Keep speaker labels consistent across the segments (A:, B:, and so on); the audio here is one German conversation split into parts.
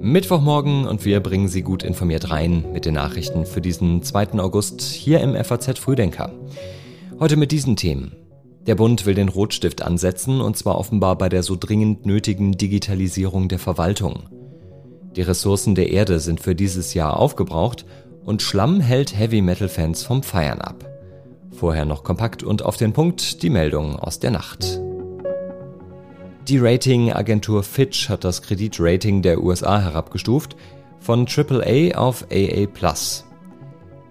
A: Mittwochmorgen und wir bringen Sie gut informiert rein mit den Nachrichten für diesen 2. August hier im FAZ Frühdenker. Heute mit diesen Themen. Der Bund will den Rotstift ansetzen und zwar offenbar bei der so dringend nötigen Digitalisierung der Verwaltung. Die Ressourcen der Erde sind für dieses Jahr aufgebraucht und Schlamm hält Heavy Metal Fans vom Feiern ab. Vorher noch kompakt und auf den Punkt die Meldung aus der Nacht. Die Ratingagentur Fitch hat das Kreditrating der USA herabgestuft von AAA auf AA+.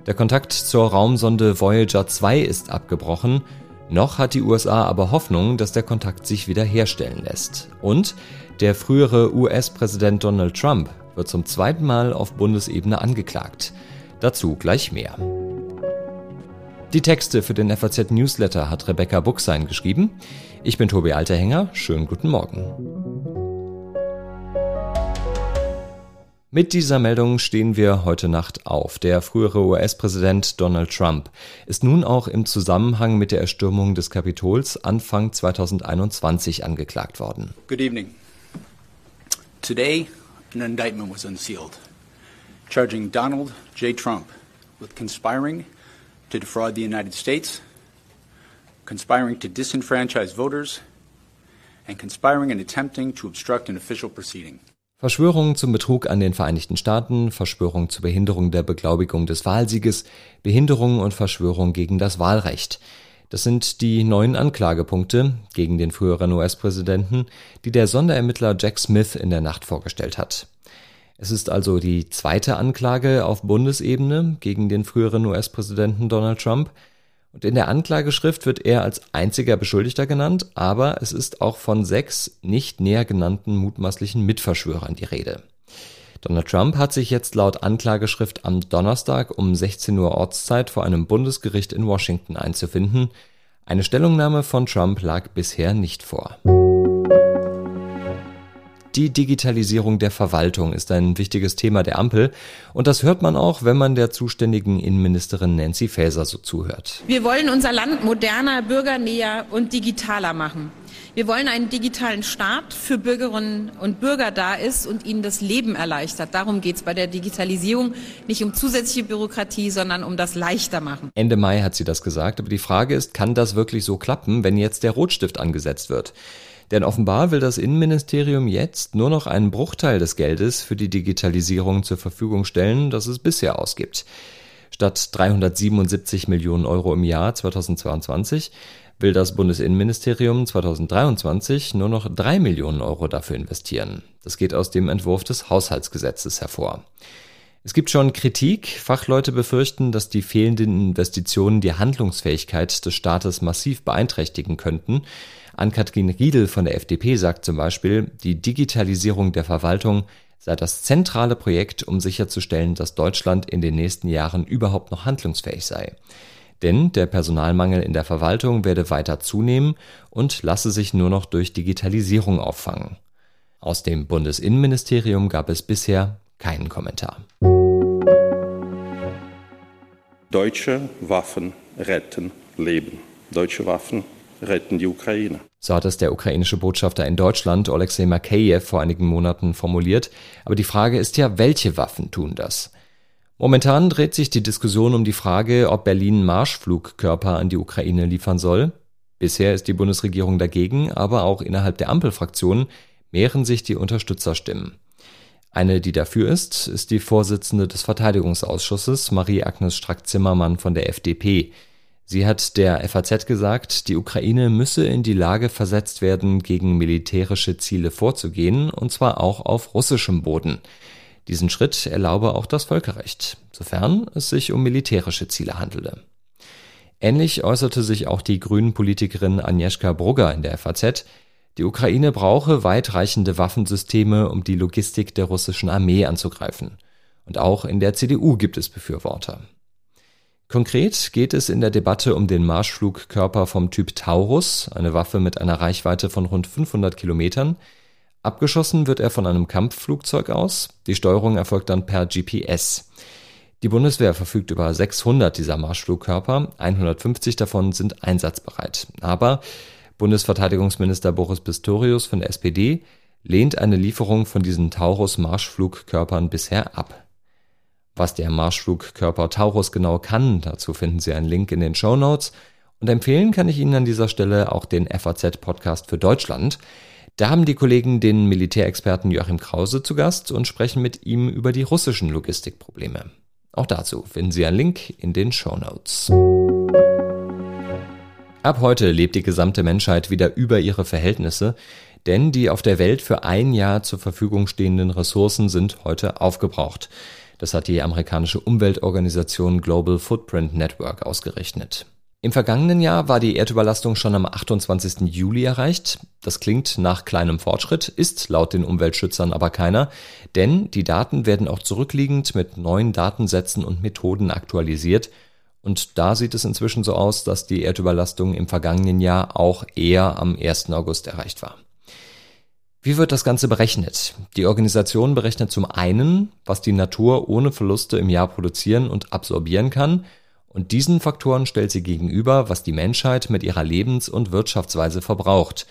A: Der Kontakt zur Raumsonde Voyager 2 ist abgebrochen, noch hat die USA aber Hoffnung, dass der Kontakt sich wieder herstellen lässt. Und der frühere US-Präsident Donald Trump wird zum zweiten Mal auf Bundesebene angeklagt. Dazu gleich mehr. Die Texte für den FAZ Newsletter hat Rebecca Buchsein geschrieben. Ich bin Tobi Alterhänger. Schönen guten Morgen. Mit dieser Meldung stehen wir heute Nacht auf. Der frühere US-Präsident Donald Trump ist nun auch im Zusammenhang mit der Erstürmung des Kapitols Anfang 2021 angeklagt worden.
B: Good evening. Today, an indictment was unsealed, charging Donald J. Trump with conspiring to defraud the United States, conspiring to disenfranchise voters, and conspiring and attempting to obstruct an official proceeding.
A: Verschwörung zum Betrug an den Vereinigten Staaten, Verschwörung zur Behinderung der Beglaubigung des Wahlsieges, Behinderung und Verschwörung gegen das Wahlrecht. Das sind die neuen Anklagepunkte gegen den früheren US-Präsidenten, die der Sonderermittler Jack Smith in der Nacht vorgestellt hat. Es ist also die zweite Anklage auf Bundesebene gegen den früheren US-Präsidenten Donald Trump. Und in der Anklageschrift wird er als einziger Beschuldigter genannt, aber es ist auch von sechs nicht näher genannten mutmaßlichen Mitverschwörern die Rede. Donald Trump hat sich jetzt laut Anklageschrift am Donnerstag um 16 Uhr Ortszeit vor einem Bundesgericht in Washington einzufinden. Eine Stellungnahme von Trump lag bisher nicht vor. Die Digitalisierung der Verwaltung ist ein wichtiges Thema der Ampel und das hört man auch, wenn man der zuständigen Innenministerin Nancy Faeser so zuhört.
C: Wir wollen unser Land moderner, bürgernäher und digitaler machen. Wir wollen einen digitalen Staat für Bürgerinnen und Bürger da ist und ihnen das Leben erleichtert. Darum geht es bei der Digitalisierung nicht um zusätzliche Bürokratie, sondern um das leichter machen.
A: Ende Mai hat sie das gesagt, aber die Frage ist, kann das wirklich so klappen, wenn jetzt der Rotstift angesetzt wird? Denn offenbar will das Innenministerium jetzt nur noch einen Bruchteil des Geldes für die Digitalisierung zur Verfügung stellen, das es bisher ausgibt. Statt 377 Millionen Euro im Jahr 2022 will das Bundesinnenministerium 2023 nur noch drei Millionen Euro dafür investieren. Das geht aus dem Entwurf des Haushaltsgesetzes hervor. Es gibt schon Kritik. Fachleute befürchten, dass die fehlenden Investitionen die Handlungsfähigkeit des Staates massiv beeinträchtigen könnten. Ann-Kathrin Riedel von der FDP sagt zum Beispiel, die Digitalisierung der Verwaltung sei das zentrale Projekt, um sicherzustellen, dass Deutschland in den nächsten Jahren überhaupt noch handlungsfähig sei. Denn der Personalmangel in der Verwaltung werde weiter zunehmen und lasse sich nur noch durch Digitalisierung auffangen. Aus dem Bundesinnenministerium gab es bisher keinen Kommentar.
D: Deutsche Waffen retten Leben. Deutsche Waffen retten die Ukraine.
A: So hat es der ukrainische Botschafter in Deutschland, Alexei Makeyev, vor einigen Monaten formuliert. Aber die Frage ist ja, welche Waffen tun das? Momentan dreht sich die Diskussion um die Frage, ob Berlin Marschflugkörper an die Ukraine liefern soll. Bisher ist die Bundesregierung dagegen, aber auch innerhalb der Ampelfraktionen mehren sich die Unterstützerstimmen. Eine, die dafür ist, ist die Vorsitzende des Verteidigungsausschusses, Marie-Agnes Strack-Zimmermann von der FDP. Sie hat der FAZ gesagt, die Ukraine müsse in die Lage versetzt werden, gegen militärische Ziele vorzugehen, und zwar auch auf russischem Boden. Diesen Schritt erlaube auch das Völkerrecht, sofern es sich um militärische Ziele handele. Ähnlich äußerte sich auch die Grünen-Politikerin Agnieszka Brugger in der FAZ, die Ukraine brauche weitreichende Waffensysteme, um die Logistik der russischen Armee anzugreifen. Und auch in der CDU gibt es Befürworter. Konkret geht es in der Debatte um den Marschflugkörper vom Typ Taurus, eine Waffe mit einer Reichweite von rund 500 Kilometern. Abgeschossen wird er von einem Kampfflugzeug aus. Die Steuerung erfolgt dann per GPS. Die Bundeswehr verfügt über 600 dieser Marschflugkörper, 150 davon sind einsatzbereit. Aber Bundesverteidigungsminister Boris Pistorius von der SPD lehnt eine Lieferung von diesen Taurus-Marschflugkörpern bisher ab. Was der Marschflugkörper Taurus genau kann, dazu finden Sie einen Link in den Show Notes. Und empfehlen kann ich Ihnen an dieser Stelle auch den FAZ-Podcast für Deutschland. Da haben die Kollegen den Militärexperten Joachim Krause zu Gast und sprechen mit ihm über die russischen Logistikprobleme. Auch dazu finden Sie einen Link in den Show Notes. Ab heute lebt die gesamte Menschheit wieder über ihre Verhältnisse, denn die auf der Welt für ein Jahr zur Verfügung stehenden Ressourcen sind heute aufgebraucht. Das hat die amerikanische Umweltorganisation Global Footprint Network ausgerechnet. Im vergangenen Jahr war die Erdüberlastung schon am 28. Juli erreicht. Das klingt nach kleinem Fortschritt, ist laut den Umweltschützern aber keiner, denn die Daten werden auch zurückliegend mit neuen Datensätzen und Methoden aktualisiert. Und da sieht es inzwischen so aus, dass die Erdüberlastung im vergangenen Jahr auch eher am 1. August erreicht war. Wie wird das Ganze berechnet? Die Organisation berechnet zum einen, was die Natur ohne Verluste im Jahr produzieren und absorbieren kann, und diesen Faktoren stellt sie gegenüber, was die Menschheit mit ihrer Lebens- und Wirtschaftsweise verbraucht.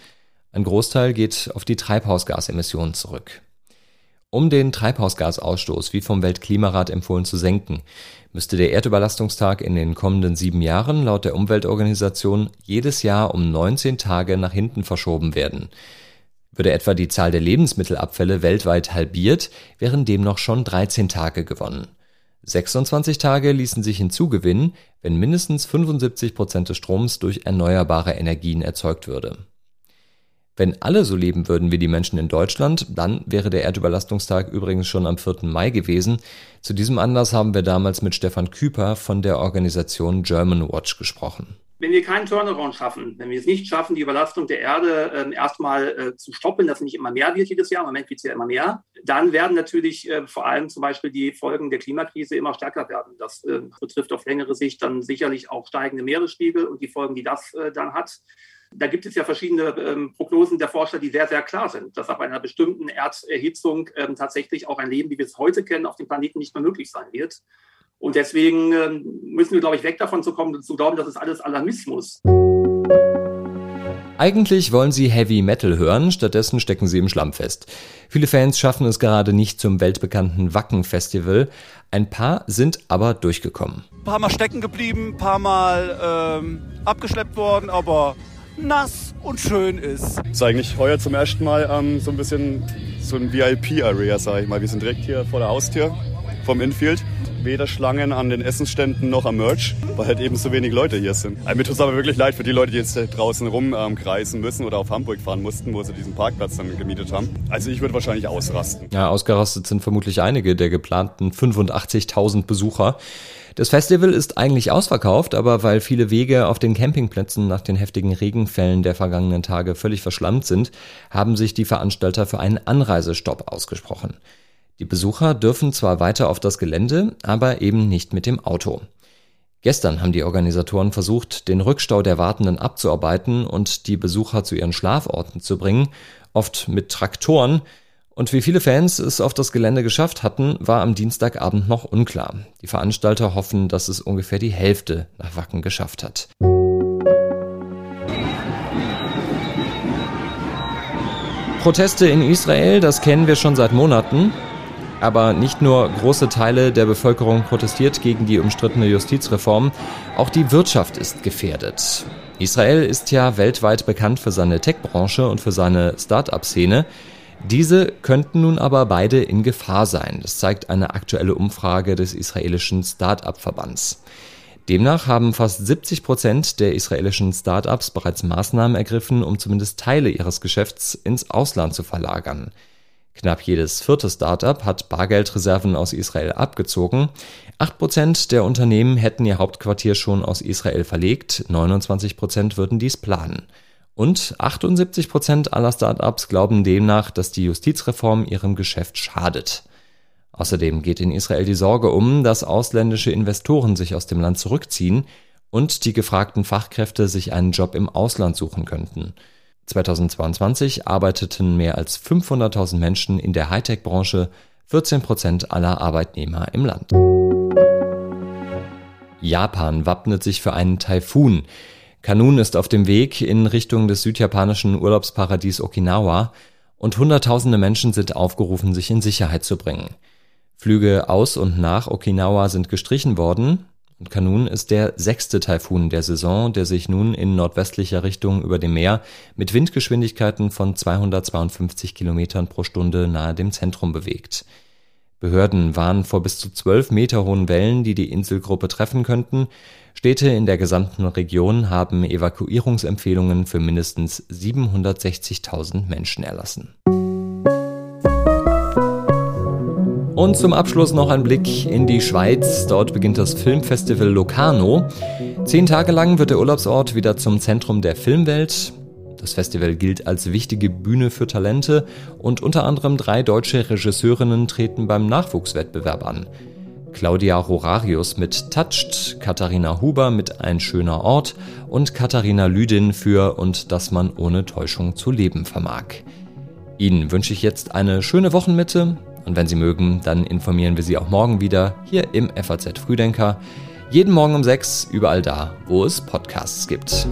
A: Ein Großteil geht auf die Treibhausgasemissionen zurück. Um den Treibhausgasausstoß wie vom Weltklimarat empfohlen zu senken, müsste der Erdüberlastungstag in den kommenden sieben Jahren laut der Umweltorganisation jedes Jahr um 19 Tage nach hinten verschoben werden. Würde etwa die Zahl der Lebensmittelabfälle weltweit halbiert, wären demnach schon 13 Tage gewonnen. 26 Tage ließen sich hinzugewinnen, wenn mindestens 75 Prozent des Stroms durch erneuerbare Energien erzeugt würde. Wenn alle so leben würden wie die Menschen in Deutschland, dann wäre der Erdüberlastungstag übrigens schon am 4. Mai gewesen. Zu diesem Anlass haben wir damals mit Stefan Küper von der Organisation German Watch gesprochen
E: wenn wir keinen Turnaround schaffen, wenn wir es nicht schaffen, die Überlastung der Erde äh, erstmal äh, zu stoppen, dass nicht immer mehr wird jedes Jahr, im Moment wird es ja immer mehr, dann werden natürlich äh, vor allem zum Beispiel die Folgen der Klimakrise immer stärker werden. Das äh, betrifft auf längere Sicht dann sicherlich auch steigende Meeresspiegel und die Folgen, die das äh, dann hat. Da gibt es ja verschiedene ähm, Prognosen der Forscher, die sehr, sehr klar sind, dass ab einer bestimmten Erderhitzung ähm, tatsächlich auch ein Leben, wie wir es heute kennen, auf dem Planeten nicht mehr möglich sein wird. Und deswegen ähm, müssen wir, glaube ich, weg davon zu kommen, zu glauben, das ist alles Alarmismus.
A: Eigentlich wollen sie Heavy Metal hören, stattdessen stecken sie im Schlamm fest. Viele Fans schaffen es gerade nicht zum weltbekannten Wacken Festival. Ein paar sind aber durchgekommen.
F: Ein paar Mal stecken geblieben, ein paar Mal ähm, abgeschleppt worden, aber nass und schön ist.
G: Das ist eigentlich heuer zum ersten Mal ähm, so ein bisschen so ein VIP-Area, sag ich mal. Wir sind direkt hier vor der Haustür vom Infield weder Schlangen an den Essensständen noch am Merch, weil halt eben so wenig Leute hier sind. Also mir tut es aber wirklich leid für die Leute, die jetzt draußen rumkreisen ähm, müssen oder auf Hamburg fahren mussten, wo sie diesen Parkplatz dann gemietet haben. Also ich würde wahrscheinlich ausrasten.
A: Ja, ausgerastet sind vermutlich einige der geplanten 85.000 Besucher. Das Festival ist eigentlich ausverkauft, aber weil viele Wege auf den Campingplätzen nach den heftigen Regenfällen der vergangenen Tage völlig verschlammt sind, haben sich die Veranstalter für einen Anreisestopp ausgesprochen. Die Besucher dürfen zwar weiter auf das Gelände, aber eben nicht mit dem Auto. Gestern haben die Organisatoren versucht, den Rückstau der Wartenden abzuarbeiten und die Besucher zu ihren Schlaforten zu bringen, oft mit Traktoren, und wie viele Fans es auf das Gelände geschafft hatten, war am Dienstagabend noch unklar. Die Veranstalter hoffen, dass es ungefähr die Hälfte nach Wacken geschafft hat. Proteste in Israel, das kennen wir schon seit Monaten. Aber nicht nur große Teile der Bevölkerung protestiert gegen die umstrittene Justizreform, auch die Wirtschaft ist gefährdet. Israel ist ja weltweit bekannt für seine Tech-Branche und für seine Start-up-Szene. Diese könnten nun aber beide in Gefahr sein. Das zeigt eine aktuelle Umfrage des israelischen Start-up-Verbands. Demnach haben fast 70 Prozent der israelischen Start-ups bereits Maßnahmen ergriffen, um zumindest Teile ihres Geschäfts ins Ausland zu verlagern. Knapp jedes vierte Startup hat Bargeldreserven aus Israel abgezogen. Acht Prozent der Unternehmen hätten ihr Hauptquartier schon aus Israel verlegt, 29 Prozent würden dies planen. Und 78 Prozent aller Startups glauben demnach, dass die Justizreform ihrem Geschäft schadet. Außerdem geht in Israel die Sorge um, dass ausländische Investoren sich aus dem Land zurückziehen und die gefragten Fachkräfte sich einen Job im Ausland suchen könnten. 2022 arbeiteten mehr als 500.000 Menschen in der Hightech-Branche, 14 Prozent aller Arbeitnehmer im Land. Japan wappnet sich für einen Taifun. Kanun ist auf dem Weg in Richtung des südjapanischen Urlaubsparadies Okinawa und Hunderttausende Menschen sind aufgerufen, sich in Sicherheit zu bringen. Flüge aus und nach Okinawa sind gestrichen worden und Kanun ist der sechste Taifun der Saison, der sich nun in nordwestlicher Richtung über dem Meer mit Windgeschwindigkeiten von 252 Kilometern pro Stunde nahe dem Zentrum bewegt. Behörden warnen vor bis zu zwölf Meter hohen Wellen, die die Inselgruppe treffen könnten. Städte in der gesamten Region haben Evakuierungsempfehlungen für mindestens 760.000 Menschen erlassen. Und zum Abschluss noch ein Blick in die Schweiz. Dort beginnt das Filmfestival Locarno. Zehn Tage lang wird der Urlaubsort wieder zum Zentrum der Filmwelt. Das Festival gilt als wichtige Bühne für Talente und unter anderem drei deutsche Regisseurinnen treten beim Nachwuchswettbewerb an. Claudia Horarius mit Touched, Katharina Huber mit Ein schöner Ort und Katharina Lüdin für Und dass man ohne Täuschung zu leben vermag. Ihnen wünsche ich jetzt eine schöne Wochenmitte und wenn Sie mögen, dann informieren wir Sie auch morgen wieder hier im FAZ Frühdenker. Jeden Morgen um 6, überall da, wo es Podcasts gibt.